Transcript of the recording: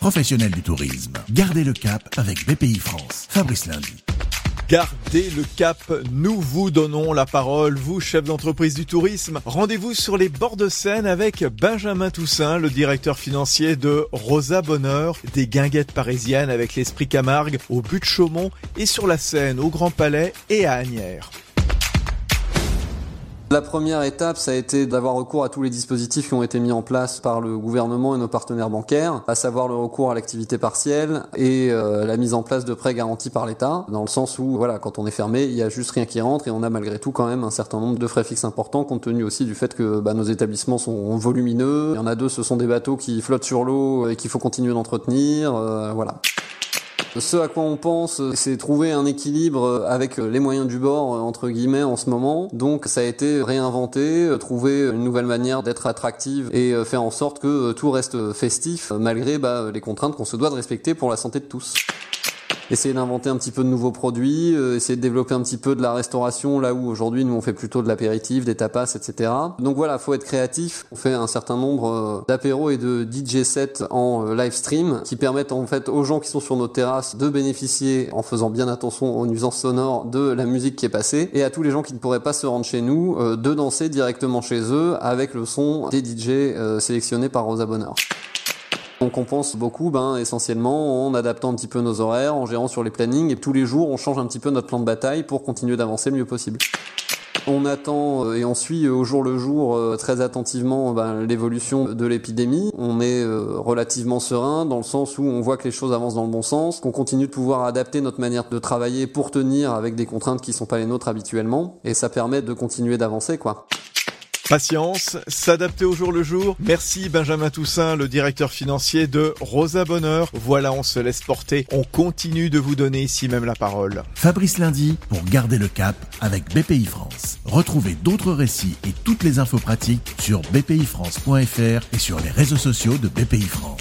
Professionnels du tourisme, gardez le cap avec BPI France. Fabrice Lundi. Gardez le cap, nous vous donnons la parole, vous chef d'entreprise du tourisme. Rendez-vous sur les bords de Seine avec Benjamin Toussaint, le directeur financier de Rosa Bonheur, des guinguettes parisiennes avec l'esprit Camargue au but de Chaumont et sur la Seine au Grand Palais et à Agnières. La première étape, ça a été d'avoir recours à tous les dispositifs qui ont été mis en place par le gouvernement et nos partenaires bancaires, à savoir le recours à l'activité partielle et euh, la mise en place de prêts garantis par l'État, dans le sens où, voilà, quand on est fermé, il y a juste rien qui rentre et on a malgré tout quand même un certain nombre de frais fixes importants, compte tenu aussi du fait que bah, nos établissements sont volumineux. Il y en a deux, ce sont des bateaux qui flottent sur l'eau et qu'il faut continuer d'entretenir, euh, voilà. Ce à quoi on pense, c'est trouver un équilibre avec les moyens du bord, entre guillemets, en ce moment. Donc ça a été réinventé, trouver une nouvelle manière d'être attractive et faire en sorte que tout reste festif, malgré bah, les contraintes qu'on se doit de respecter pour la santé de tous essayer d'inventer un petit peu de nouveaux produits, euh, essayer de développer un petit peu de la restauration là où aujourd'hui nous on fait plutôt de l'apéritif, des tapas, etc. Donc voilà, faut être créatif. On fait un certain nombre euh, d'apéros et de DJ sets en euh, live stream qui permettent en fait aux gens qui sont sur nos terrasses de bénéficier en faisant bien attention aux nuisances sonores de la musique qui est passée et à tous les gens qui ne pourraient pas se rendre chez nous de danser directement chez eux avec le son des DJ sélectionnés par Rosa Bonheur. On compense beaucoup, ben, essentiellement en adaptant un petit peu nos horaires, en gérant sur les plannings, et tous les jours on change un petit peu notre plan de bataille pour continuer d'avancer le mieux possible. On attend euh, et on suit au jour le jour euh, très attentivement ben, l'évolution de l'épidémie. On est euh, relativement serein dans le sens où on voit que les choses avancent dans le bon sens, qu'on continue de pouvoir adapter notre manière de travailler pour tenir avec des contraintes qui sont pas les nôtres habituellement, et ça permet de continuer d'avancer, quoi. Patience, s'adapter au jour le jour. Merci Benjamin Toussaint, le directeur financier de Rosa Bonheur. Voilà, on se laisse porter. On continue de vous donner ici même la parole. Fabrice Lundi pour garder le cap avec BPI France. Retrouvez d'autres récits et toutes les infos pratiques sur bpifrance.fr et sur les réseaux sociaux de BPI France.